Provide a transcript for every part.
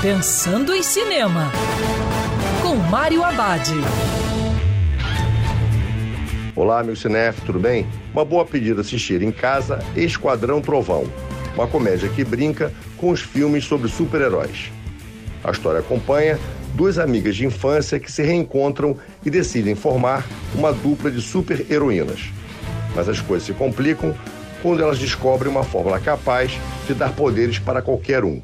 Pensando em Cinema, com Mário Abad. Olá, meu cinef, tudo bem? Uma boa pedida assistir em casa Esquadrão Trovão, uma comédia que brinca com os filmes sobre super-heróis. A história acompanha duas amigas de infância que se reencontram e decidem formar uma dupla de super-heroínas. Mas as coisas se complicam quando elas descobrem uma fórmula capaz de dar poderes para qualquer um.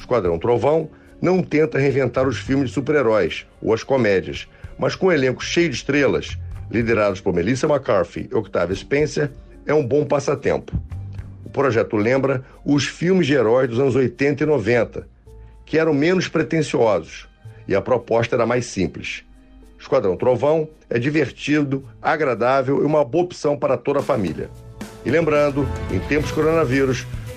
Esquadrão Trovão não tenta reinventar os filmes de super-heróis ou as comédias, mas com um elenco cheio de estrelas, liderados por Melissa McCarthy e Octavia Spencer, é um bom passatempo. O projeto lembra os filmes de heróis dos anos 80 e 90, que eram menos pretensiosos e a proposta era mais simples. Esquadrão Trovão é divertido, agradável e uma boa opção para toda a família. E lembrando, em tempos coronavírus,